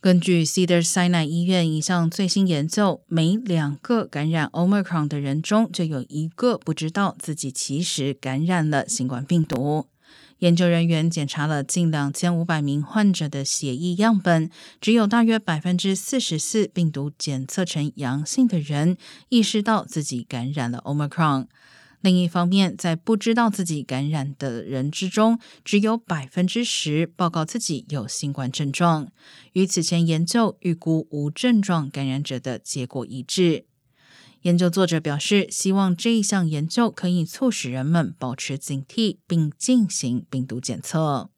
根据 Cedar Sinai 医院一项最新研究，每两个感染 Omicron 的人中就有一个不知道自己其实感染了新冠病毒。研究人员检查了近两千五百名患者的血液样本，只有大约百分之四十四病毒检测呈阳性的人意识到自己感染了 Omicron。另一方面，在不知道自己感染的人之中，只有百分之十报告自己有新冠症状，与此前研究预估无症状感染者的结果一致。研究作者表示，希望这一项研究可以促使人们保持警惕，并进行病毒检测。